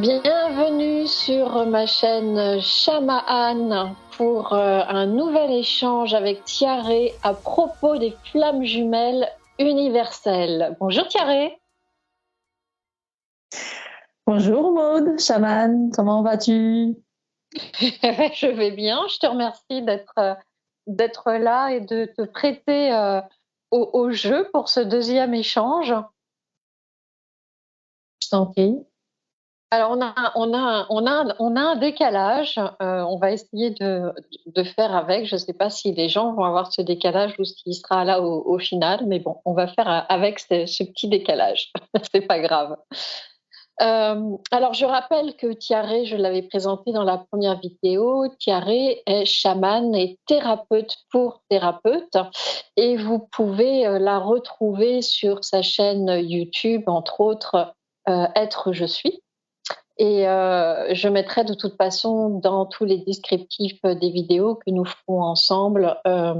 Bienvenue sur ma chaîne Shamaan pour euh, un nouvel échange avec Thierry à propos des flammes jumelles universelles. Bonjour Thierry. Bonjour Maude, Shaman, comment vas-tu? Je vais bien, je te remercie d'être d'être là et de te prêter euh, au, au, jeu pour ce deuxième échange. Je t'en prie. Alors, on a, un décalage. Euh, on va essayer de, faire avec. Je ne sais pas si les gens vont avoir ce décalage ou s'il sera là au, final, mais bon, on va faire avec ce, ce petit décalage. C'est pas grave. Euh, alors, je rappelle que Thierry, je l'avais présenté dans la première vidéo, Thierry est chaman et thérapeute pour thérapeute et vous pouvez euh, la retrouver sur sa chaîne YouTube, entre autres, Être Je suis. Et euh, je mettrai de toute façon dans tous les descriptifs des vidéos que nous ferons ensemble euh,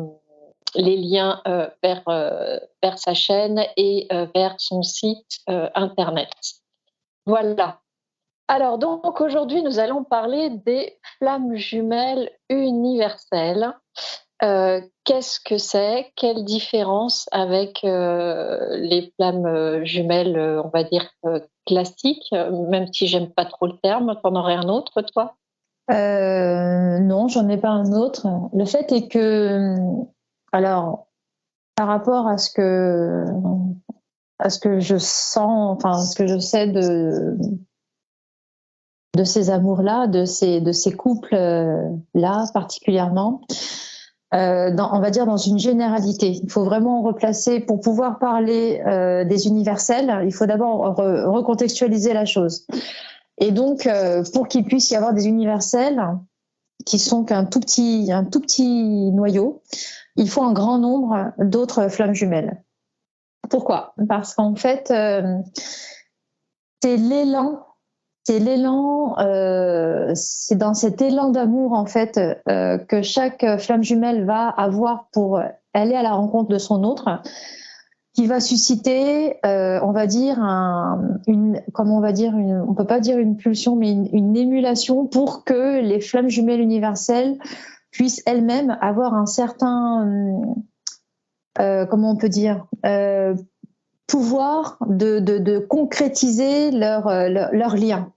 les liens euh, vers, euh, vers sa chaîne et euh, vers son site internet. Voilà. Alors donc aujourd'hui nous allons parler des flammes jumelles universelles. Qu'est-ce que c'est? Quelle différence avec les flammes jumelles, on va dire classique, même si j'aime pas trop le terme. T'en aurais un autre, toi? Euh, Non, j'en ai pas un autre. Le fait est que, alors, par rapport à ce que, à ce que je sens, enfin, ce que je sais de ces amours-là, de ces de ces couples-là particulièrement, euh, on va dire dans une généralité. Il faut vraiment replacer, pour pouvoir parler euh, des universels, il faut d'abord re, recontextualiser la chose. Et donc, euh, pour qu'il puisse y avoir des universels qui sont qu'un tout petit, un tout petit noyau, il faut un grand nombre d'autres flammes jumelles. Pourquoi? Parce qu'en fait, euh, c'est l'élan c'est l'élan, euh, c'est dans cet élan d'amour en fait euh, que chaque flamme jumelle va avoir pour aller à la rencontre de son autre, qui va susciter, euh, on va dire un, une, comment on va dire, on peut pas dire une pulsion, mais une, émulation pour que les flammes jumelles universelles puissent elles-mêmes avoir un certain, comment on peut dire pouvoir de, concrétiser leur lien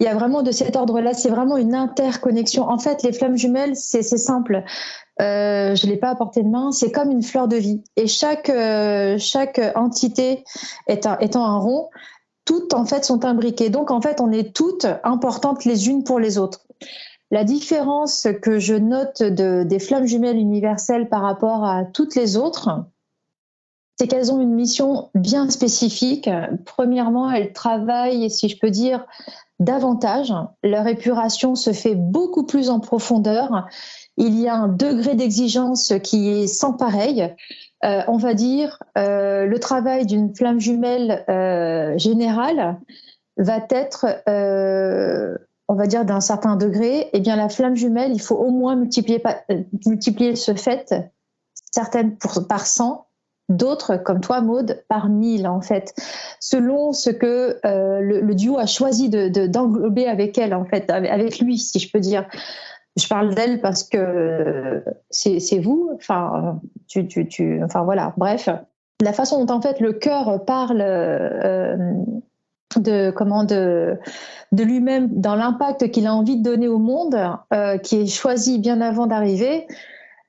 il y a vraiment de cet ordre-là, c'est vraiment une interconnexion. En fait, les flammes jumelles, c'est simple. Euh, je l'ai pas à portée de main. C'est comme une fleur de vie. Et chaque euh, chaque entité étant un rond, toutes en fait sont imbriquées. Donc en fait, on est toutes importantes les unes pour les autres. La différence que je note de, des flammes jumelles universelles par rapport à toutes les autres, c'est qu'elles ont une mission bien spécifique. Premièrement, elles travaillent, si je peux dire, davantage. Leur épuration se fait beaucoup plus en profondeur. Il y a un degré d'exigence qui est sans pareil. Euh, on va dire, euh, le travail d'une flamme jumelle euh, générale va être, on va dire, d'un certain degré. Eh bien, la flamme jumelle, il faut au moins multiplier, ce fait, certaines par 100, d'autres comme toi Maude par mille en fait selon ce que euh, le, duo a choisi de d'englober de, avec elle en fait avec lui si je peux dire. Je parle d'elle parce que c'est vous enfin tu, tu, tu enfin voilà bref. La façon dont en fait le cœur parle euh, de comment de de lui-même dans l'impact qu'il a envie de donner au monde euh, qui est choisi bien avant d'arriver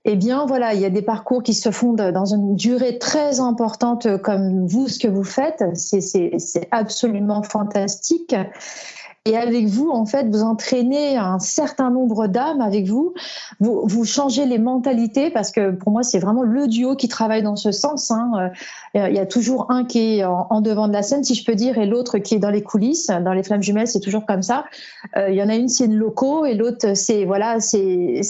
eh bien voilà, il y a des parcours qui se font dans une durée très importante comme vous, ce que vous faites. C'est absolument fantastique. Et avec vous, en fait, vous entraînez un certain nombre d'âmes avec vous. vous. Changez les mentalités parce que pour moi, c'est vraiment le duo qui travaille dans ce sens. Hein. Euh, il y a toujours un qui est en, devant de la scène, si je peux dire, et l'autre qui est dans les coulisses. Dans les flammes jumelles, c'est toujours comme ça. Euh, il y en a une, c'est une loco, et l'autre, c'est voilà, c'est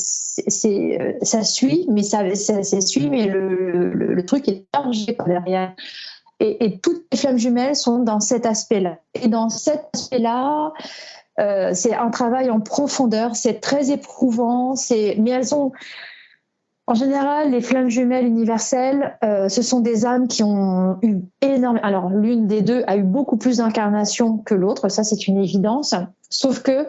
euh, ça suit, mais ça, ça, suit, mais le, le, le truc est chargé derrière. Et, toutes les flammes jumelles sont dans cet aspect-là. Et dans cet aspect-là, euh, c'est un travail en profondeur, c'est très éprouvant, c'est mais elles ont en général, les flammes jumelles universelles, euh, ce sont des âmes qui ont eu énormément. Alors, l'une des deux a eu beaucoup plus d'incarnations que l'autre, ça c'est une évidence. Sauf que,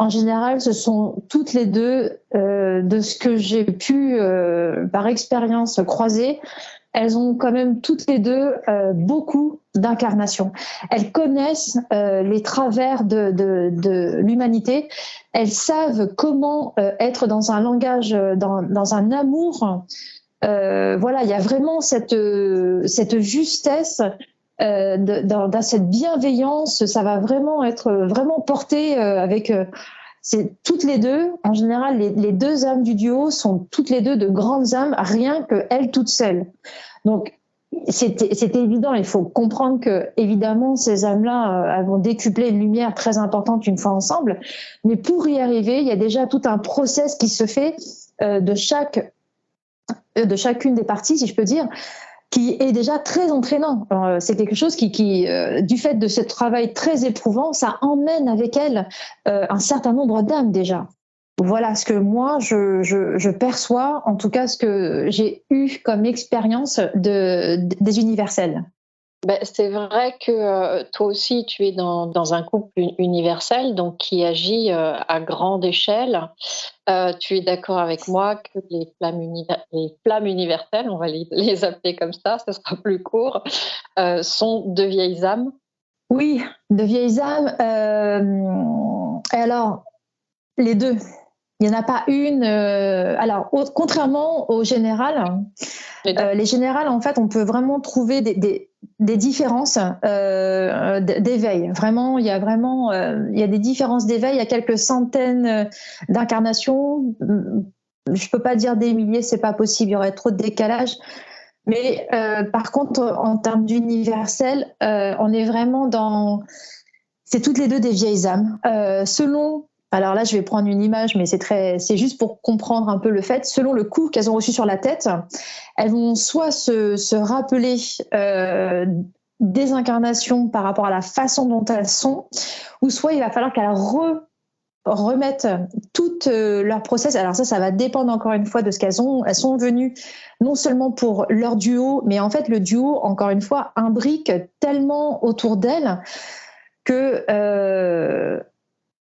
en général, ce sont toutes les deux, euh, de ce que j'ai pu, par expérience, croiser, elles ont quand même toutes les deux euh, beaucoup d'incarnation. Elles connaissent euh, les travers de, l'humanité. Elles savent comment euh, être dans un langage, dans, un amour. voilà, il y a vraiment cette, justesse. dans, cette bienveillance, ça va vraiment être vraiment porté avec toutes les deux, en général, les, les, deux âmes du duo sont toutes les deux de grandes âmes, rien que elles toutes seules. Donc, c'était évident. Il faut comprendre que, évidemment, ces âmes-là euh, vont décupler une lumière très importante une fois ensemble. Mais pour y arriver, il y a déjà tout un process qui se fait euh, de chaque, euh, de chacune des parties, si je peux dire, qui est déjà très entraînant. C'est quelque chose qui, qui du fait de ce travail très éprouvant, ça emmène avec elle un certain nombre d'âmes déjà. Voilà ce que moi je, perçois, en tout cas ce que j'ai eu comme expérience de, des universels. Ben, c'est vrai que euh, toi aussi tu es dans, un couple universel, donc qui agit euh, à grande échelle. Euh, tu es d'accord avec moi que les flammes, les flammes universelles, on va les, les, appeler comme ça, ce sera plus court, sont de vieilles âmes Oui, de vieilles âmes. alors, les deux. Il n'y en a pas une. Euh, alors, contrairement au général, euh, les générales, en fait, on peut vraiment trouver des, des, des différences euh, d'éveil. Vraiment, il y a vraiment, il y a des différences d'éveil. Il y a quelques centaines d'incarnations. Je peux pas dire des milliers, c'est pas possible. Il y aurait trop de décalage. Mais par contre, en termes d'universel, on est vraiment dans. C'est toutes les deux des vieilles âmes. selon alors là, je vais prendre une image, mais c'est très, c'est juste pour comprendre un peu le fait. Selon le coup qu'elles ont reçu sur la tête, elles vont soit se, se rappeler euh, des incarnations par rapport à la façon dont elles sont, ou soit il va falloir qu'elles remettent tout euh, leur process. Alors ça, ça va dépendre encore une fois de ce qu'elles ont. Elles sont venues non seulement pour leur duo, mais en fait le duo, encore une fois, imbrique tellement autour d'elles que euh,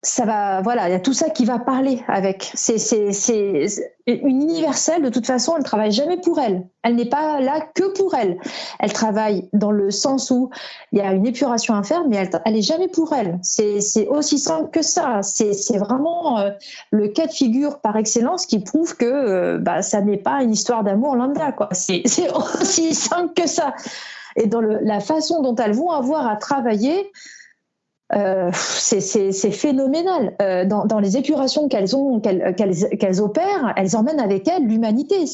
ça va, voilà, il y a tout ça qui va parler avec. C'est, c'est, c'est une universelle. De toute façon, elle travaille jamais pour elle. Elle n'est pas là que pour elle. Elle travaille dans le sens où il y a une épuration à faire, mais elle, elle est jamais pour elle. C'est, c'est aussi simple que ça. C'est, c'est vraiment euh, le cas de figure par excellence qui prouve que euh, bah, ça n'est pas une histoire d'amour lambda. Quoi. C'est, c'est aussi simple que ça. Et dans le, la façon dont elles vont avoir à travailler, euh, c'est phénoménal. Euh, dans, dans, les épurations qu'elles ont, qu'elles qu'elles opèrent, elles emmènent avec elles l'humanité.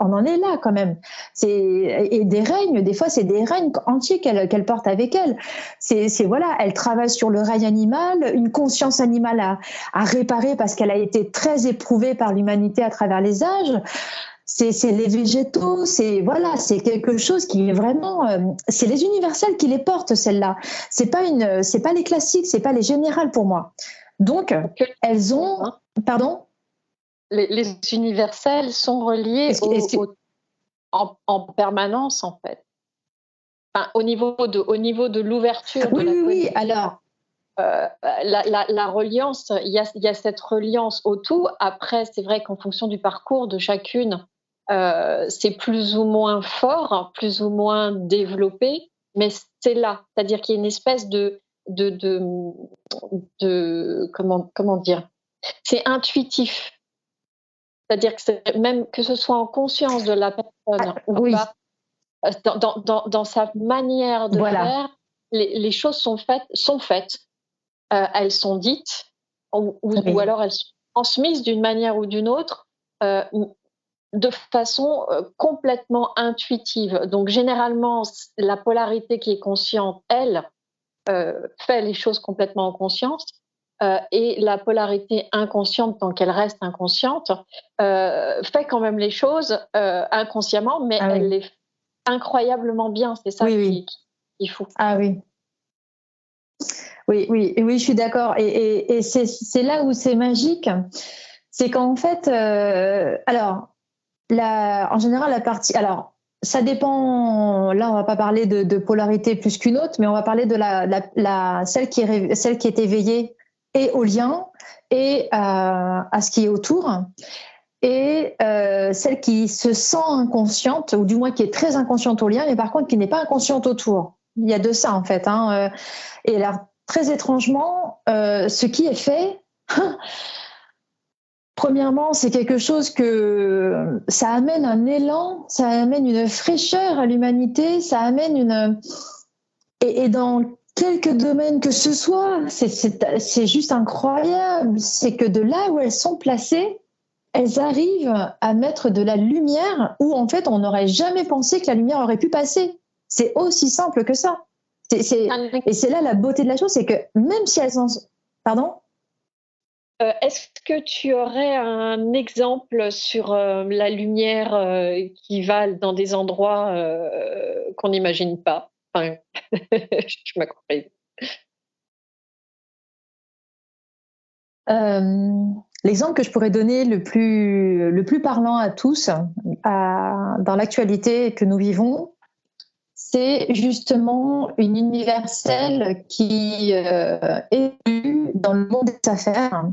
On en est là quand même. Et des règnes, des fois, c'est des règnes entiers qu'elles qu'elles portent avec elles. C'est voilà, elles travaillent sur le règne animal, une conscience animale à, à réparer parce qu'elle a été très éprouvée par l'humanité à travers les âges c'est les végétaux, c'est voilà, c'est quelque chose qui est vraiment, euh, c'est les universels qui les portent celles-là. C'est pas une, c'est pas les classiques, c'est pas les générales pour moi. Donc elles ont, pardon? Les, les, universels sont reliés en, permanence en fait. au niveau de, au niveau de l'ouverture. Oui, oui, oui. Alors, euh, la, la, la, reliance, il y, a, il y, a, cette reliance au tout. Après, c'est vrai qu'en fonction du parcours de chacune, euh, c'est plus ou moins fort, plus ou moins développé, mais c'est là. C'est-à-dire qu'il y a une espèce de, de, de, comment, comment dire? C'est intuitif. C'est-à-dire que même que ce soit en conscience de la personne, ah, oui. dans, dans, dans, sa manière de faire, les, les, choses sont faites, sont faites. Euh, elles sont dites, ou, ou, alors elles sont transmises d'une manière ou d'une autre, euh, de façon euh, complètement intuitive. Donc généralement, la polarité qui est consciente, elle, euh, fait les choses complètement en conscience. Euh, et la polarité inconsciente, tant qu'elle reste inconsciente, fait quand même les choses inconsciemment, mais ah elle les fait incroyablement bien. C'est ça qui, est fou. Ah oui. Oui, oui, oui, je suis d'accord. Et, et c'est là où c'est magique. C'est qu'en fait, alors, en général, la partie. Alors, ça dépend. Là, on va pas parler de, polarité plus qu'une autre, mais on va parler de la, celle qui est éveillée et au lien et à, à ce qui est autour et euh, celle qui se sent inconsciente, ou du moins qui est très inconsciente au lien, mais par contre qui n'est pas inconsciente autour. Il y a de ça en fait. Hein. Euh. Et là, très étrangement, euh, ce qui est fait, premièrement, c'est quelque chose que ça amène un élan, ça amène une fraîcheur à l'humanité, ça amène une... Et, et dans quelques domaines que ce soit, c'est juste incroyable. C'est que de là où elles sont placées, elles arrivent à mettre de la lumière où en fait on n'aurait jamais pensé que la lumière aurait pu passer. C'est aussi simple que ça. et c'est là la beauté de la chose, c'est que même si elles sont... Pardon? Euh, Est-ce que tu aurais un exemple sur euh, la lumière euh, qui va dans des endroits qu'on n'imagine pas? Enfin, Je. L'exemple que je pourrais donner le plus, parlant à tous dans l'actualité que nous vivons, c'est justement une universelle qui euh, est dans le monde des affaires.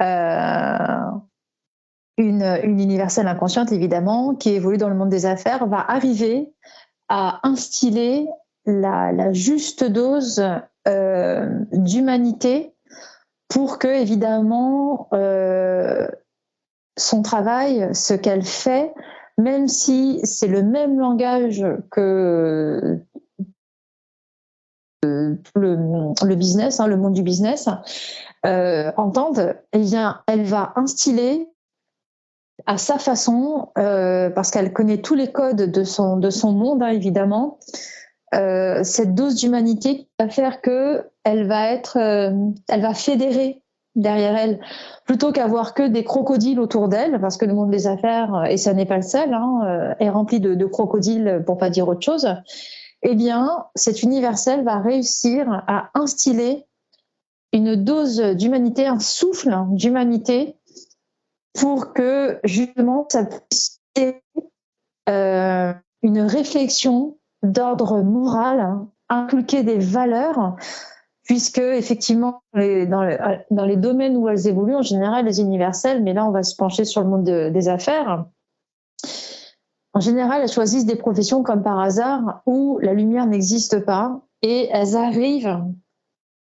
Euh, une, universelle inconsciente, évidemment, qui évolue dans le monde des affaires, va arriver à instiller la, juste dose euh, d'humanité pour que évidemment euh, son travail, ce qu'elle fait, même si c'est le même langage que le, le, business, hein, le monde du business, euh, entendent, eh bien, elle va instiller à sa façon, euh, parce qu'elle connaît tous les codes de son, de son monde, hein, évidemment, euh, cette dose d'humanité qui va faire que elle va être, euh, elle va fédérer derrière elle, plutôt qu'avoir que des crocodiles autour d'elle, parce que le monde des affaires, et ça n'est pas le seul, hein, est rempli de, de, crocodiles, pour pas dire autre chose. Eh bien, cette universelle va réussir à instiller une dose d'humanité, un souffle d'humanité, pour que justement ça puisse euh, une réflexion d'ordre moral, inculquer des valeurs, puisque effectivement, dans, dans, les domaines où elles évoluent, en général, les universelles, mais là, on va se pencher sur le monde des affaires. En général, elles choisissent des professions comme par hasard où la lumière n'existe pas et elles arrivent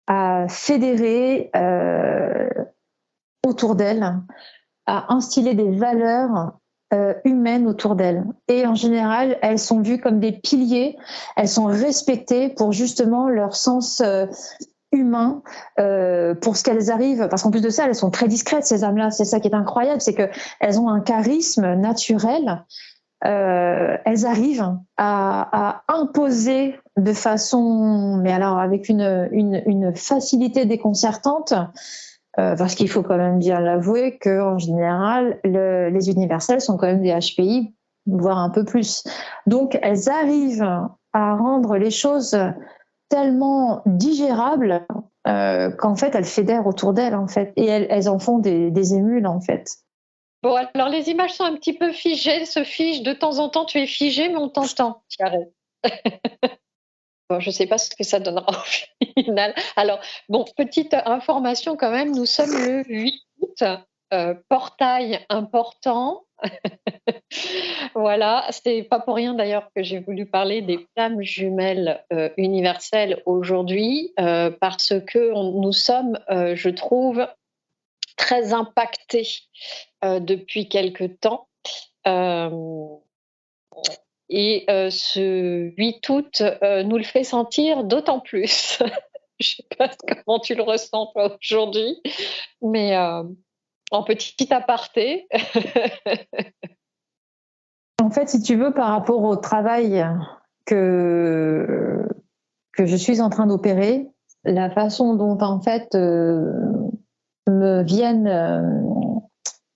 à fédérer euh, autour d'elles, à instiller des valeurs euh, humaines autour d'elles. Et en général, elles sont vues comme des piliers, elles sont respectées pour justement leur sens euh, humain, pour ce qu'elles arrivent. Parce qu'en plus de ça, elles sont très discrètes, ces âmes-là. C'est ça qui est incroyable, c'est qu'elles ont un charisme naturel. Elles arrivent à, imposer de façon, mais alors avec une, facilité déconcertante, euh, parce qu'il faut quand même bien l'avouer qu'en général, le, les universels sont quand même des HPI, voire un peu plus. Donc, elles arrivent à rendre les choses tellement digérables euh, qu'en fait, elles fédèrent autour d'elles, en fait, et elles, en font des, émules, en fait. Bon, alors les images sont un petit peu figées, se figent. De temps en temps, tu es figé, mais on t'entend, je ne sais pas ce que ça donnera au final. Alors, bon, petite information quand même, nous sommes le 8 août, euh, portail important. voilà, c'est pas pour rien d'ailleurs que j'ai voulu parler des flammes jumelles euh, universelles aujourd'hui, euh, parce que nous sommes, je trouve, très impactés depuis quelque temps. Et euh, ce 8 août euh, nous le fait sentir d'autant plus. Je ne sais pas comment tu le ressens aujourd'hui, mais euh, en petit aparté. en fait, si tu veux, par rapport au travail que, que je suis en train d'opérer, la façon dont en fait me viennent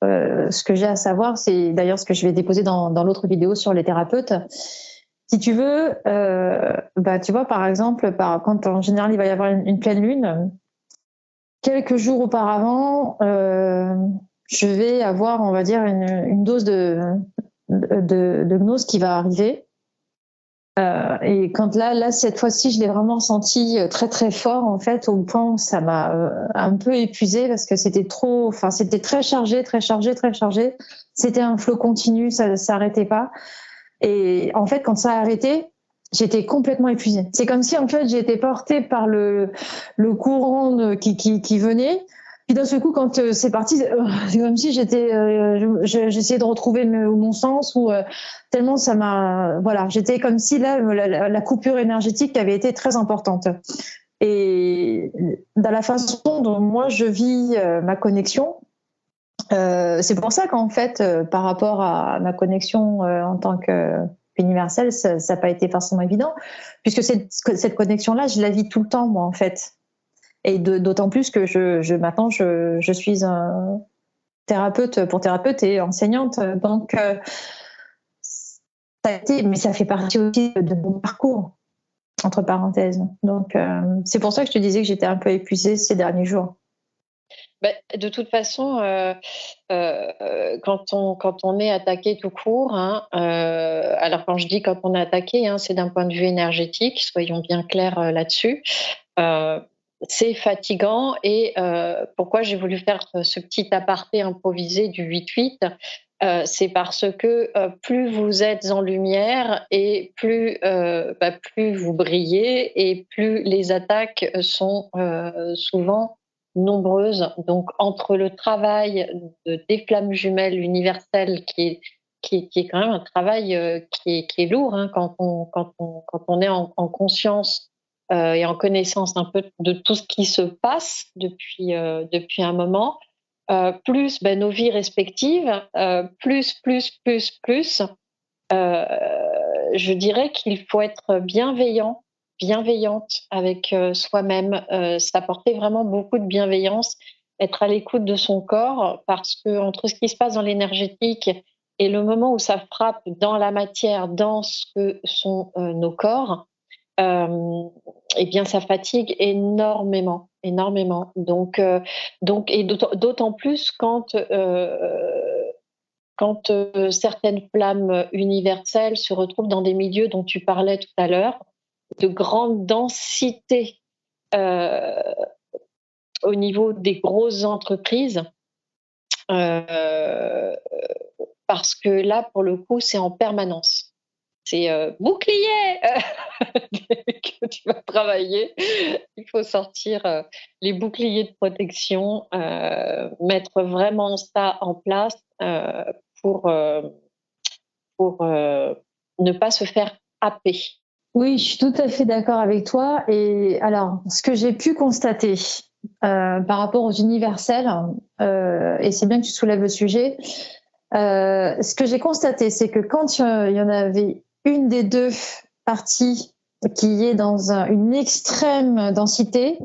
euh, ce que j'ai à savoir, c'est d'ailleurs ce que je vais déposer dans, l'autre vidéo sur les thérapeutes. Si tu veux, euh, bah, tu vois, par exemple, quand en général il va y avoir une, pleine lune, quelques jours auparavant, euh, je vais avoir, on va dire, une, dose de, gnose qui va arriver. Euh, et quand là, là cette fois-ci, je l'ai vraiment senti euh, très très fort en fait, au point où ça m'a euh, un peu épuisé parce que c'était trop, enfin c'était très chargé, très chargé, très chargé. C'était un flot continu, ça s'arrêtait pas. Et en fait, quand ça a arrêté, j'étais complètement épuisée. C'est comme si en fait j'étais portée par le, le courant qui, qui, qui venait puis d'un seul coup, quand euh, c'est parti, euh, c'est comme si j'étais, euh, j'essayais de retrouver mon sens ou tellement ça m'a, voilà, j'étais comme si là la, coupure énergétique avait été très importante. Et dans la façon dont moi je vis ma connexion, c'est pour ça qu'en fait, par rapport à ma connexion en tant que universelle, ça n'a pas été forcément évident, puisque cette, cette connexion-là, je la vis tout le temps, moi, en fait. Et d'autant plus que je, maintenant, je, suis un thérapeute pour thérapeute et enseignante. Donc, euh, ça a été, mais ça fait partie aussi de mon parcours, entre parenthèses. Donc, euh, c'est pour ça que je te disais que j'étais un peu épuisée ces derniers jours. Ben, de toute façon, euh, quand, on, quand on est attaqué tout court, hein, alors quand je dis quand on est attaqué, hein, c'est d'un point de vue énergétique, soyons bien clairs là-dessus c'est fatigant et euh, pourquoi j'ai voulu faire ce petit aparté improvisé du 8-8 euh, c'est parce que euh, plus vous êtes en lumière et plus, bah, plus vous brillez et plus les attaques sont souvent nombreuses. Donc entre le travail de, des flammes jumelles universelles qui est, quand même un travail qui, est, lourd hein, quand on est en conscience euh, et en connaissance un peu de tout ce qui se passe depuis, euh, depuis un moment, euh, plus ben, nos vies respectives, plus, plus, plus, plus, je dirais qu'il faut être bienveillant, bienveillante avec soi-même, s'apporter vraiment beaucoup de bienveillance, être à l'écoute de son corps, parce que entre ce qui se passe dans l'énergétique et le moment où ça frappe dans la matière, dans ce que sont nos corps, euh, eh bien, ça fatigue énormément, énormément. Donc, euh, donc et d'autant plus quand euh, quand certaines flammes universelles se retrouvent dans des milieux dont tu parlais tout à l'heure, de grande densité au niveau des grosses entreprises, parce que là, pour le coup, c'est en permanence c'est euh, bouclier que tu vas travailler. Il faut sortir euh, les boucliers de protection, euh, mettre vraiment ça en place pour, pour ne pas se faire happer. Oui, je suis tout à fait d'accord avec toi. Et alors, ce que j'ai pu constater par rapport aux universels, et c'est bien que tu soulèves le sujet, ce que j'ai constaté, c'est que quand il y en avait une des deux parties qui est dans une extrême densité,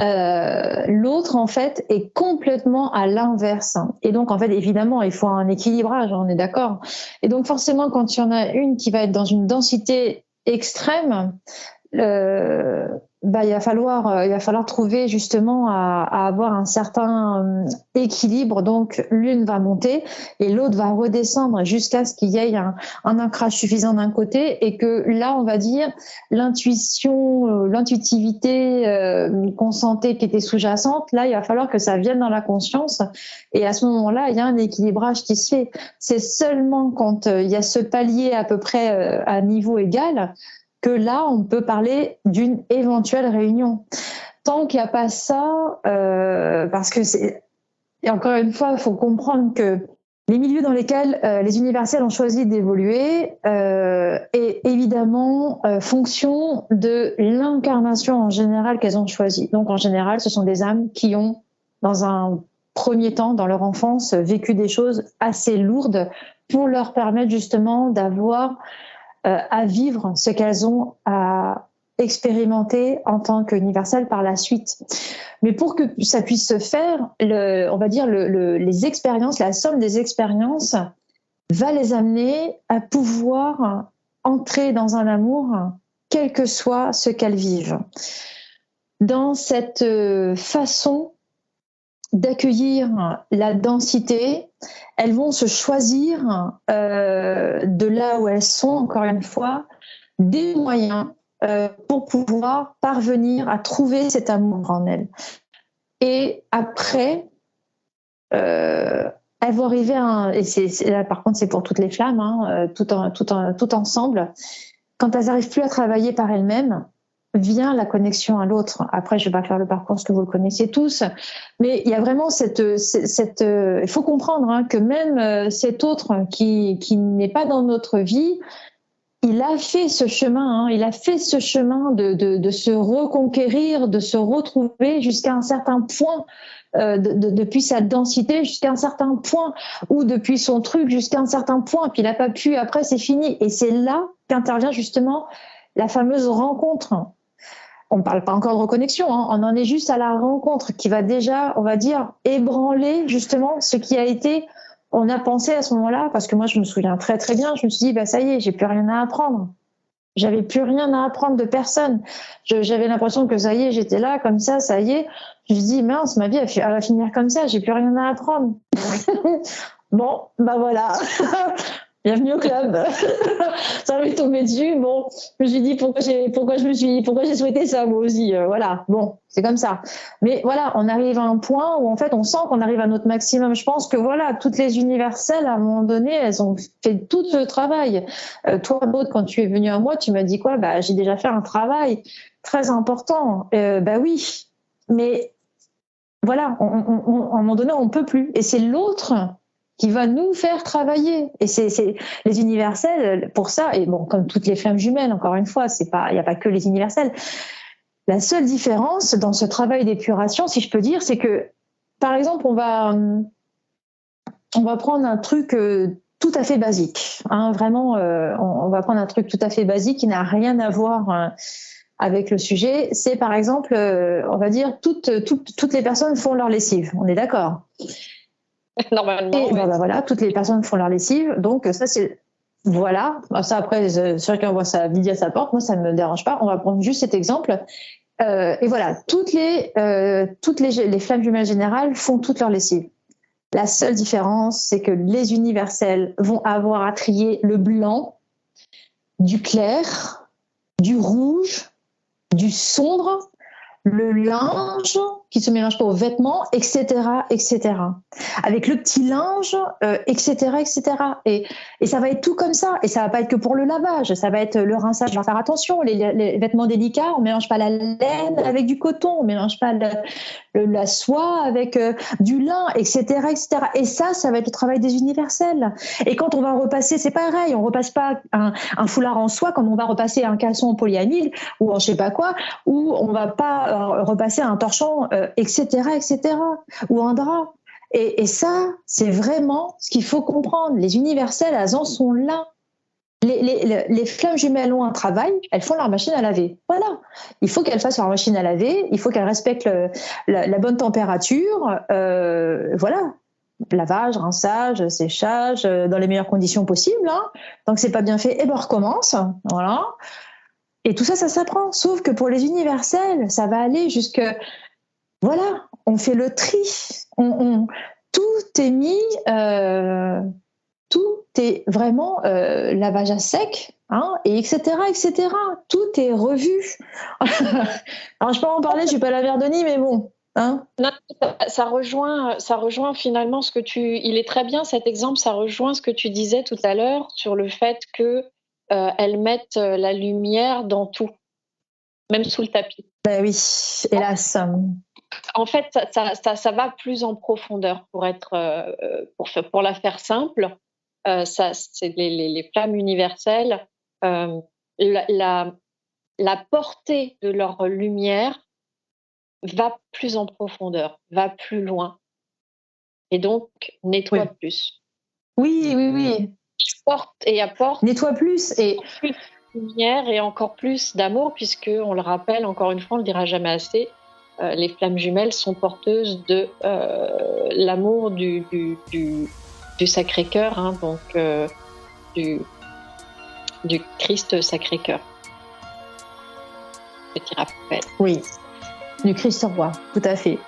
euh, l'autre en fait est complètement à l'inverse. Et donc en fait évidemment il faut un équilibrage, on est d'accord. Et donc forcément quand il y en a une qui va être dans une densité extrême, bah, il va falloir euh, il va falloir trouver justement à, à avoir un certain euh, équilibre. Donc l'une va monter et l'autre va redescendre jusqu'à ce qu'il y ait un, un ancrage suffisant d'un côté et que là on va dire l'intuition euh, l'intuitivité euh, consentie qui était sous-jacente là il va falloir que ça vienne dans la conscience et à ce moment-là il y a un équilibrage qui se fait. C'est seulement quand il y a ce palier à peu près à niveau égal que là, on peut parler d'une éventuelle réunion. Tant qu'il n'y a pas ça, euh, parce que c'est, et encore une fois, il faut comprendre que les milieux dans lesquels euh, les universels ont choisi d'évoluer euh, est évidemment euh, fonction de l'incarnation en général qu'elles ont choisi. Donc en général, ce sont des âmes qui ont, dans un premier temps, dans leur enfance, vécu des choses assez lourdes pour leur permettre justement d'avoir euh, à vivre ce qu'elles ont à expérimenter en tant qu'universel par la suite. Mais pour que ça puisse se faire, le, on va dire le, les expériences, la somme des expériences va les amener à pouvoir entrer dans un amour, quel que soit ce qu'elles vivent. Dans cette euh, façon d'accueillir la densité, elles vont se choisir euh, de là où elles sont, encore une fois, des moyens euh, pour pouvoir parvenir à trouver cet amour en elles. Et après, euh, elles vont arriver à, et c'est, là par contre c'est pour toutes les flammes, hein, tout, en, tout, tout ensemble, quand elles n'arrivent plus à travailler par elles-mêmes, vient la connexion à l'autre. Après, je vais pas faire le parcours ce que vous le connaissez tous, mais il y a vraiment cette, cette, il faut comprendre hein, que même euh, cet autre qui, qui n'est pas dans notre vie, il a fait ce chemin, hein, il a fait ce chemin de, de, de, se reconquérir, de se retrouver jusqu'à un certain point, euh, de, depuis sa densité jusqu'à un certain point, ou depuis son truc jusqu'à un certain point, puis il n'a pas pu, après c'est fini. Et c'est là qu'intervient justement la fameuse rencontre on ne parle pas encore de reconnexion, hein. on en est juste à la rencontre qui va déjà, on va dire, ébranler justement ce qui a été, on a pensé à ce moment-là, parce que moi je me souviens très très bien, je me suis dit, bah ça y est, j'ai plus rien à apprendre. J'avais plus rien à apprendre de personne. J'avais l'impression que ça y est, j'étais là, comme ça, ça y est. Je me suis dit, mince, ma vie, elle va finir comme ça, j'ai plus rien à apprendre. bon, bah voilà. Bienvenue au club. ça m'est tombé dessus. Bon, je me suis dit pourquoi j'ai pourquoi je me suis pourquoi j'ai souhaité ça moi aussi. Euh, voilà. Bon, c'est comme ça. Mais voilà, on arrive à un point où en fait on sent qu'on arrive à notre maximum. Je pense que voilà, toutes les universelles à un moment donné, elles ont fait tout ce travail. Euh, toi, Maud, quand tu es venu à moi, tu m'as dit quoi? Bah, j'ai déjà fait un travail très important. Euh, bah oui, mais voilà, on, on, à un moment donné, on peut plus. Et c'est l'autre qui va nous faire travailler. Et c'est les universels pour ça. Et bon, comme toutes les flammes jumelles, encore une fois, c'est pas, il n'y a pas que les universels. La seule différence dans ce travail d'épuration, si je peux dire, c'est que, par exemple, on va, on va prendre un truc euh, tout à fait basique. Hein, vraiment, euh, on, va prendre un truc tout à fait basique qui n'a rien à voir. Euh, avec le sujet, c'est par exemple, on va dire, toutes, toutes, toutes les personnes font leur lessive. On est d'accord Normalement. Et bah, voilà, toutes les personnes font leur lessive. Donc, ça, c'est. Voilà. Bah, ça, après, chacun voit sa vie à sa porte. Moi, ça ne me dérange pas. On va prendre juste cet exemple. Euh, et voilà, toutes les, euh, toutes les, les flammes jumelles générales font toutes leur lessive. La seule différence, c'est que les universels vont avoir à trier le blanc, du clair, du rouge, du sombre, le linge qui se mélange pas aux vêtements, etc., etc. Avec le petit linge, etc., euh, etc. Et, ça va être tout comme ça. Et ça va pas être que pour le lavage. Ça va être le rinçage. On va faire attention. Les, vêtements délicats, on mélange pas la laine avec du coton. On mélange pas la soie avec euh, du lin, etc., etc. Et ça, ça va être le travail des universels. Et quand on va repasser, c'est pareil. On repasse pas un, un, foulard en soie quand on va repasser un caleçon en polyamide ou en je sais pas quoi, ou on va pas euh, repasser un torchon etc., etc., ou un drap. Et, ça, c'est vraiment ce qu'il faut comprendre. Les universels, elles en sont là. Les, flammes jumelles ont un travail, elles font leur machine à laver. Voilà. Il faut qu'elles fassent leur machine à laver, il faut qu'elles respectent la, bonne température. Euh, voilà. Lavage, rinçage, séchage, euh, dans les meilleures conditions possibles. Hein. Tant que c'est pas bien fait, eh ben recommence. Voilà. Et tout ça, ça s'apprend. Sauf que pour les universels, ça va aller jusque voilà, on fait le tri. On, tout est mis, euh, tout est vraiment euh, lavage à sec, hein, et etc., etc. Tout est revu. Alors je peux en parler, je suis pas la Verdonie, mais bon. Hein ça, rejoint, ça rejoint finalement ce que tu. Il est très bien cet exemple. Ça rejoint ce que tu disais tout à l'heure sur le fait que euh, elles mettent la lumière dans tout, même sous le tapis. Ben oui, hélas en fait, ça, va plus en profondeur pour être, euh, pour, pour la faire simple. Euh, ça, c'est les, flammes universelles. Euh, la, la, portée de leur lumière va plus en profondeur, va plus loin, et donc nettoie plus. Oui, oui, oui. Porte et apporte. Nettoie plus et plus de lumière et encore plus d'amour, puisque on le rappelle encore une fois, on le dira jamais assez euh, les flammes jumelles sont porteuses de euh, l'amour du, Sacré-Cœur, hein, donc euh, du, du Christ Sacré-Cœur. Petit rappel. Oui, du Christ roi, tout à fait.